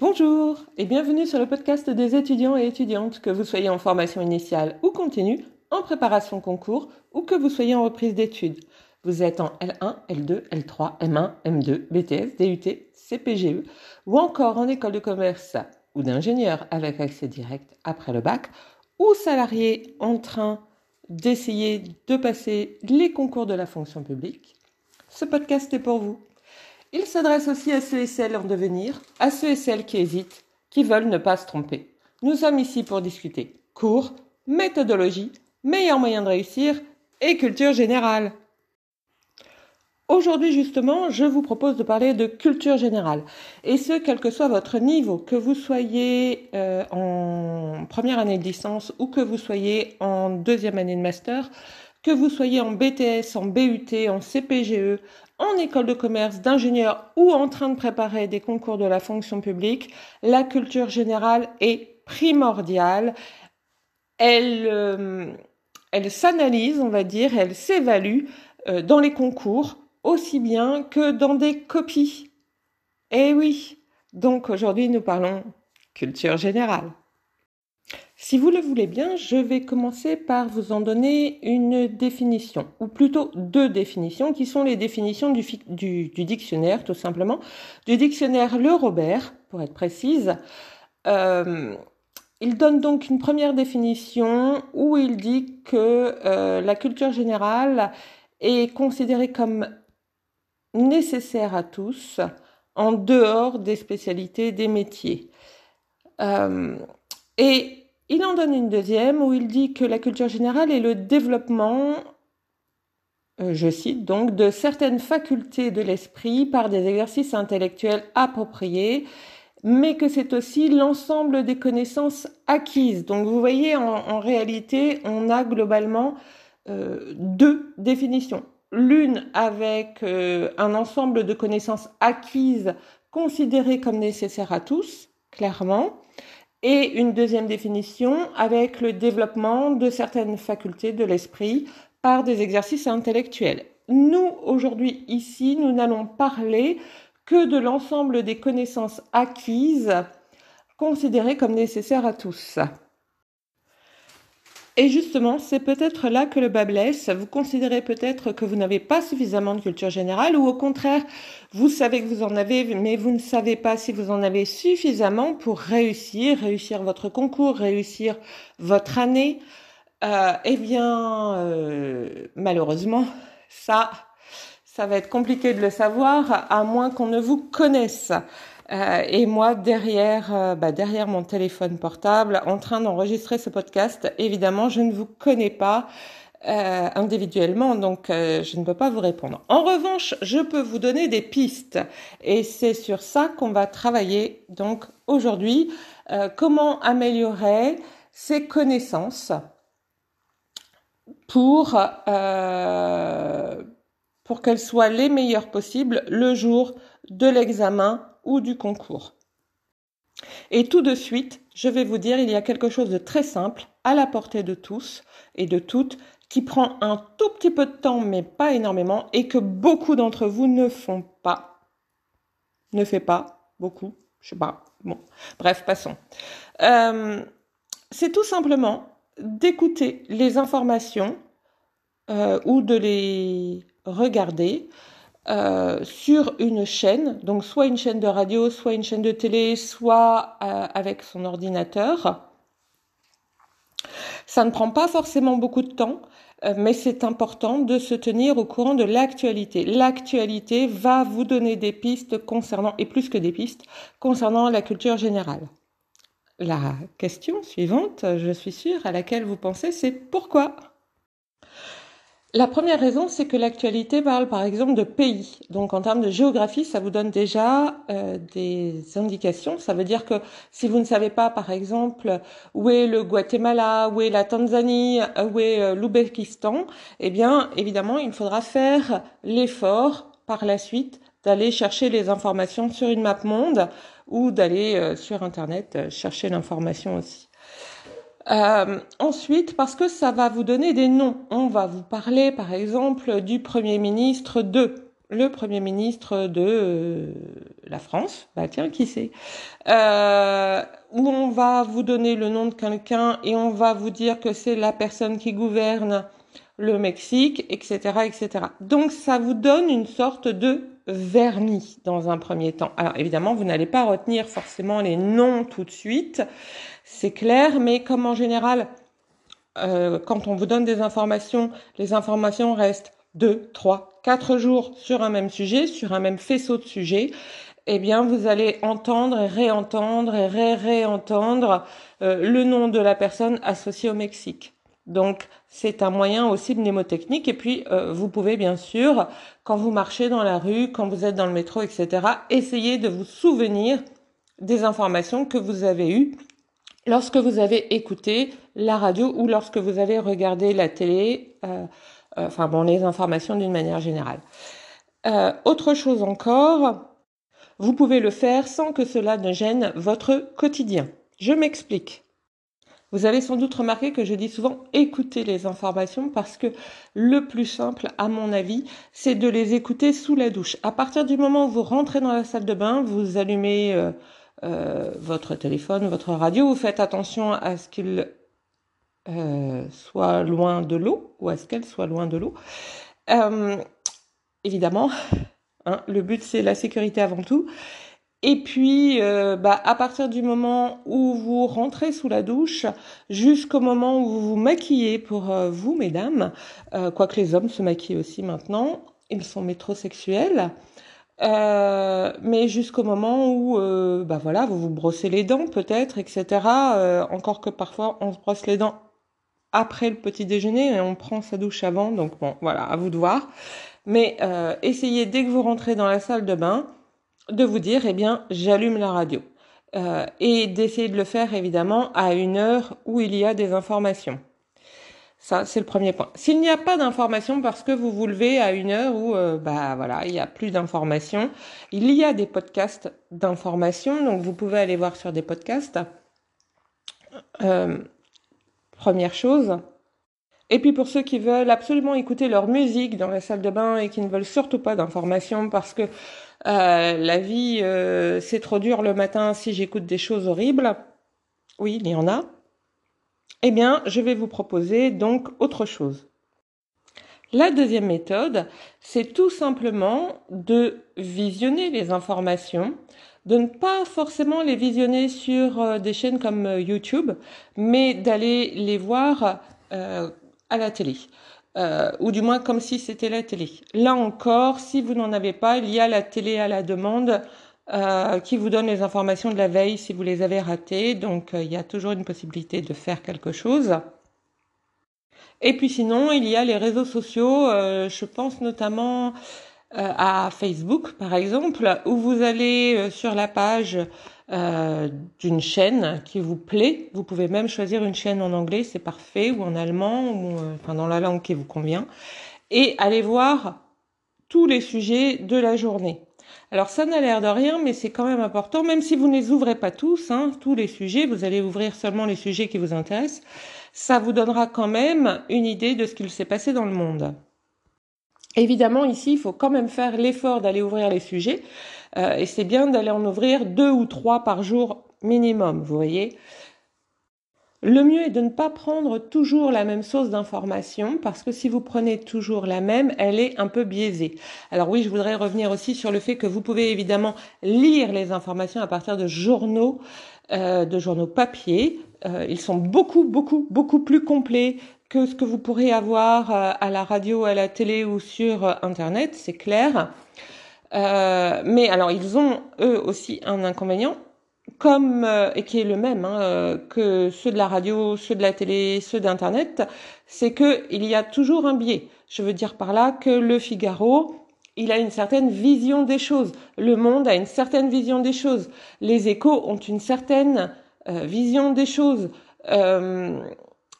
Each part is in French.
Bonjour et bienvenue sur le podcast des étudiants et étudiantes, que vous soyez en formation initiale ou continue, en préparation concours ou que vous soyez en reprise d'études. Vous êtes en L1, L2, L3, M1, M2, BTS, DUT, CPGE ou encore en école de commerce ou d'ingénieur avec accès direct après le bac ou salarié en train d'essayer de passer les concours de la fonction publique. Ce podcast est pour vous. Il s'adresse aussi à ceux et celles en devenir, à ceux et celles qui hésitent, qui veulent ne pas se tromper. Nous sommes ici pour discuter cours, méthodologie, meilleurs moyens de réussir et culture générale. Aujourd'hui justement, je vous propose de parler de culture générale. Et ce, quel que soit votre niveau, que vous soyez euh, en première année de licence ou que vous soyez en deuxième année de master, que vous soyez en BTS, en BUT, en CPGE, en école de commerce, d'ingénieur ou en train de préparer des concours de la fonction publique, la culture générale est primordiale. Elle, euh, elle s'analyse, on va dire, elle s'évalue euh, dans les concours aussi bien que dans des copies. Eh oui, donc aujourd'hui nous parlons culture générale. Si vous le voulez bien, je vais commencer par vous en donner une définition, ou plutôt deux définitions, qui sont les définitions du, dictionnaire, tout simplement, du dictionnaire Le Robert, pour être précise. Euh, il donne donc une première définition où il dit que euh, la culture générale est considérée comme nécessaire à tous en dehors des spécialités des métiers. Euh, et il en donne une deuxième où il dit que la culture générale est le développement, euh, je cite donc, de certaines facultés de l'esprit par des exercices intellectuels appropriés, mais que c'est aussi l'ensemble des connaissances acquises. Donc vous voyez, en, réalité, on a globalement euh, deux définitions. L'une avec euh, un ensemble de connaissances acquises considérées comme nécessaires à tous, clairement, et une deuxième définition avec le développement de certaines facultés de l'esprit par des exercices intellectuels. Nous, aujourd'hui, ici, nous n'allons parler que de l'ensemble des connaissances acquises considérées comme nécessaires à tous. Et justement, c'est peut-être là que le bas blesse. Vous considérez peut-être que vous n'avez pas suffisamment de culture générale ou au contraire, vous savez que vous en avez, mais vous ne savez pas si vous en avez suffisamment pour réussir, réussir votre concours, réussir votre année. Euh, eh bien, euh, malheureusement, ça, ça va être compliqué de le savoir à moins qu'on ne vous connaisse. Euh, et moi, derrière, euh, bah, derrière mon téléphone portable, en train d'enregistrer ce podcast, évidemment, je ne vous connais pas. Euh, individuellement, donc je ne peux pas vous répondre. En revanche, je peux vous donner des pistes et c'est sur ça qu'on va travailler donc aujourd'hui. comment améliorer ses connaissances pour pour qu'elles soient les meilleures possibles le jour de l'examen ou du concours. Et tout de suite, je vais vous dire, il y a quelque chose de très simple, à la portée de tous et de toutes, qui prend un tout petit peu de temps, mais pas énormément, et que beaucoup d'entre vous ne font pas. Ne fait pas, beaucoup, je sais pas. Bon, bref, passons. Euh, c'est tout simplement d'écouter les informations euh, ou de les regarder euh, sur une chaîne, donc soit une chaîne de radio, soit une chaîne de télé, soit euh, avec son ordinateur. Ça ne prend pas forcément beaucoup de temps, euh, mais c'est important de se tenir au courant de l'actualité. L'actualité va vous donner des pistes concernant, et plus que des pistes, concernant la culture générale. La question suivante, je suis sûre, à laquelle vous pensez, c'est pourquoi? La première raison, c'est que l'actualité parle par exemple de pays. Donc en termes de géographie, ça vous donne déjà euh, des indications. Ça veut dire que si vous ne savez pas par exemple où est le Guatemala, où est la Tanzanie, où est euh, l'Ouzbékistan, eh bien évidemment, il faudra faire l'effort par la suite d'aller chercher les informations sur une map monde ou d'aller euh, sur Internet chercher l'information aussi. Euh, ensuite, parce que ça va vous donner des noms. On va vous parler, par exemple, du Premier ministre de. le Premier ministre de euh, la France, bah tiens, qui c'est, euh, où on va vous donner le nom de quelqu'un et on va vous dire que c'est la personne qui gouverne le Mexique, etc., etc. Donc ça vous donne une sorte de vernis dans un premier temps. Alors évidemment, vous n'allez pas retenir forcément les noms tout de suite, c'est clair, mais comme en général, euh, quand on vous donne des informations, les informations restent deux, trois, quatre jours sur un même sujet, sur un même faisceau de sujets, eh bien, vous allez entendre et réentendre et ré-réentendre euh, le nom de la personne associée au Mexique. Donc, c'est un moyen aussi mnémotechnique. Et puis, euh, vous pouvez bien sûr, quand vous marchez dans la rue, quand vous êtes dans le métro, etc., essayer de vous souvenir des informations que vous avez eues lorsque vous avez écouté la radio ou lorsque vous avez regardé la télé, euh, euh, enfin bon, les informations d'une manière générale. Euh, autre chose encore, vous pouvez le faire sans que cela ne gêne votre quotidien. Je m'explique. Vous avez sans doute remarqué que je dis souvent écouter les informations parce que le plus simple, à mon avis, c'est de les écouter sous la douche. À partir du moment où vous rentrez dans la salle de bain, vous allumez euh, votre téléphone, votre radio, vous faites attention à ce qu'il euh, soit loin de l'eau ou à ce qu'elle soit loin de l'eau. Euh, évidemment, hein, le but c'est la sécurité avant tout. Et puis, bah, à partir du moment où vous rentrez sous la douche, jusqu'au moment où vous vous maquillez pour vous, mesdames, quoique les hommes se maquillent aussi maintenant, ils sont métrosexuels. Euh, mais jusqu'au moment où, euh, bah voilà, vous vous brossez les dents peut-être, etc. Euh, encore que parfois on se brosse les dents après le petit déjeuner et on prend sa douche avant. Donc bon, voilà, à vous de voir. Mais euh, essayez dès que vous rentrez dans la salle de bain de vous dire, eh bien, j'allume la radio. et d'essayer de le faire évidemment à une heure où il y a des informations. Ça, c'est le premier point. S'il n'y a pas d'informations parce que vous vous levez à une heure où, euh, bah voilà, il y a plus d'informations, il y a des podcasts d'informations, donc vous pouvez aller voir sur des podcasts. Euh, première chose. Et puis pour ceux qui veulent absolument écouter leur musique dans la salle de bain et qui ne veulent surtout pas d'informations parce que euh, la vie c'est trop dur le matin si j'écoute des choses horribles, oui, il y en a. Eh bien, je vais vous proposer donc autre chose. La deuxième méthode, c'est tout simplement de visionner les informations, de ne pas forcément les visionner sur euh, des chaînes comme euh, YouTube, mais d'aller les voir euh, à la télé. Ou du moins comme si c'était la télé. Là encore, si vous n'en avez pas, il y a la télé à la demande euh, qui vous donne les informations de la veille si vous les avez ratées. Donc euh, il y a toujours une possibilité de faire quelque chose. Et puis sinon, il y a les réseaux sociaux, euh, je pense notamment à Facebook par exemple, où vous allez sur la page d'une chaîne qui vous plaît. Vous pouvez même choisir une chaîne en anglais, c'est parfait, ou en allemand, ou enfin dans la langue qui vous convient, et aller voir tous les sujets de la journée. Alors ça n'a l'air de rien, mais c'est quand même important, même si vous ne les ouvrez pas tous, hein, tous les sujets, vous allez ouvrir seulement les sujets qui vous intéressent, ça vous donnera quand même une idée de ce qu'il s'est passé dans le monde. Évidemment, ici, il faut quand même faire l'effort d'aller ouvrir les sujets, euh, et c'est bien d'aller en ouvrir deux ou trois par jour minimum, vous voyez. Le mieux est de ne pas prendre toujours la même source d'information parce que si vous prenez toujours la même, elle est un peu biaisée. Alors oui, je voudrais revenir aussi sur le fait que vous pouvez évidemment lire les informations à partir de journaux, euh, de journaux papier. Euh, ils sont beaucoup, beaucoup, beaucoup plus complets que ce que vous pourrez avoir euh, à la radio, à la télé ou sur Internet, c'est clair. mais alors, ils ont eux aussi un inconvénient, comme euh, et qui est le même hein, euh, que ceux de la radio, ceux de la télé, ceux d'internet, c'est que il y a toujours un biais. Je veux dire par là que le Figaro, il a une certaine vision des choses. Le Monde a une certaine vision des choses. Les Échos ont une certaine euh, vision des choses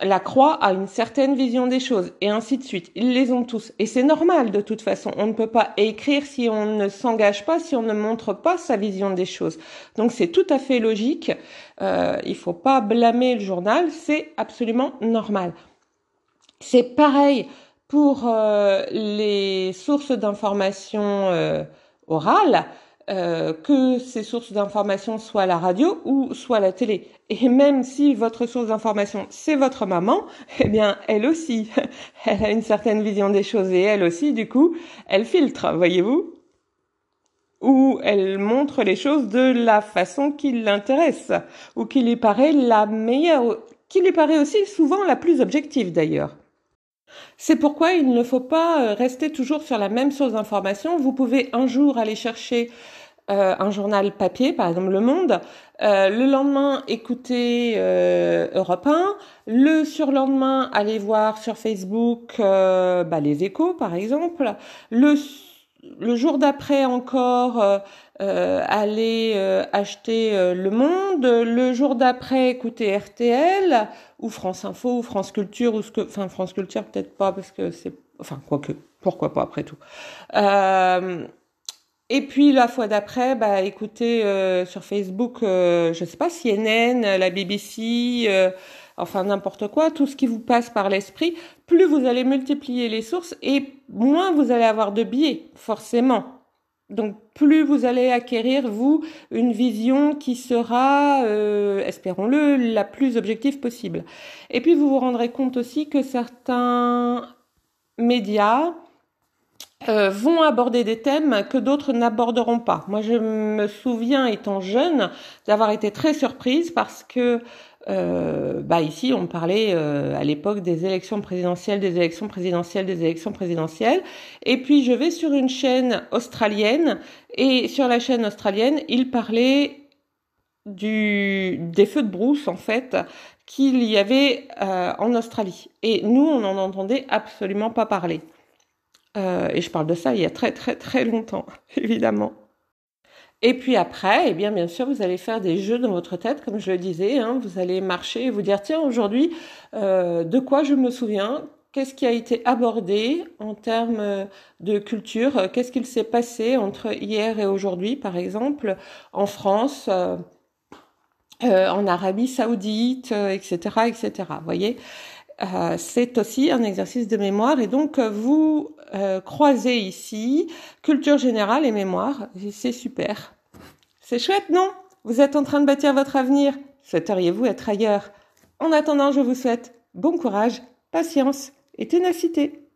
la croix a une certaine vision des choses, et ainsi de suite. Ils les ont tous. Et c'est normal de toute façon. On ne peut pas écrire si on ne s'engage pas, si on ne montre pas sa vision des choses. Donc c'est tout à fait logique. Euh, il faut pas blâmer le journal, c'est absolument normal. C'est pareil pour les sources d'information orales, euh, que ces sources d'information soient la radio ou soit la télé. Et même si votre source d'information c'est votre maman, eh bien elle aussi, elle a une certaine vision des choses et elle aussi, du coup, elle filtre, voyez-vous ou elle montre les choses de la façon qui l'intéresse ou qui lui paraît la meilleure, qui lui paraît aussi souvent la plus objective d'ailleurs. C'est pourquoi il ne faut pas euh, rester toujours sur la même source d'information. Vous pouvez un jour aller chercher euh, un journal papier, par exemple Le Monde, euh, le lendemain écouter euh, Europe 1, le surlendemain aller voir sur Facebook bah, les échos, par exemple, le, le jour d'après encore aller acheter Le Monde, le jour d'après écouter RTL ou France Info ou France Culture ou ce que, enfin France Culture peut-être pas parce que c'est, enfin quoique, pourquoi pas après tout. Euh, et puis la fois d'après, bah écoutez euh, sur Facebook, euh, je sais pas CNN, la BBC, euh, enfin n'importe quoi, tout ce qui vous passe par l'esprit, plus vous allez multiplier les sources et moins vous allez avoir de biais, forcément. Donc plus vous allez acquérir vous une vision qui sera, euh, espérons-le, la plus objective possible. Et puis vous vous rendrez compte aussi que certains médias euh, vont aborder des thèmes que d'autres n'aborderont pas. Moi, je me souviens, étant jeune, d'avoir été très surprise parce que euh, bah ici, on parlait euh, à l'époque des élections présidentielles, des élections présidentielles, des élections présidentielles. Et puis, je vais sur une chaîne australienne et sur la chaîne australienne, ils parlaient du des feux de brousse en fait qu'il y avait en Australie. Et nous, on n'en entendait absolument pas parler. Euh, et je parle de ça il y a très très très longtemps, évidemment. Et puis après, eh bien bien sûr, vous allez faire des jeux dans votre tête, comme je le disais. Hein, vous allez marcher et vous dire tiens aujourd'hui, euh, de quoi je me souviens? Qu'est-ce qui a été abordé en termes de culture? Qu'est-ce qu'il s'est passé entre hier et aujourd'hui, par exemple, en France, euh, en Arabie Saoudite, etc., etc. Vous voyez? Euh, c'est aussi un exercice de mémoire et donc euh, vous euh, croisez ici culture générale et mémoire. C'est super. C'est chouette, non? Vous êtes en train de bâtir votre avenir. Souhaiteriez-vous être ailleurs? En attendant, je vous souhaite bon courage, patience et ténacité.